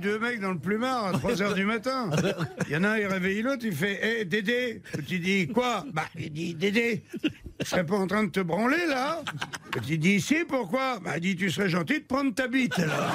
Deux mecs dans le plumard à 3 heures du matin. Il y en a un, il réveille l'autre, il fait Hé, Dédé Tu dis quoi? Bah, il dit Dédé, je serais pas en train de te branler là Tu dis Si, pourquoi? Bah, il dit Tu serais gentil de prendre ta bite alors.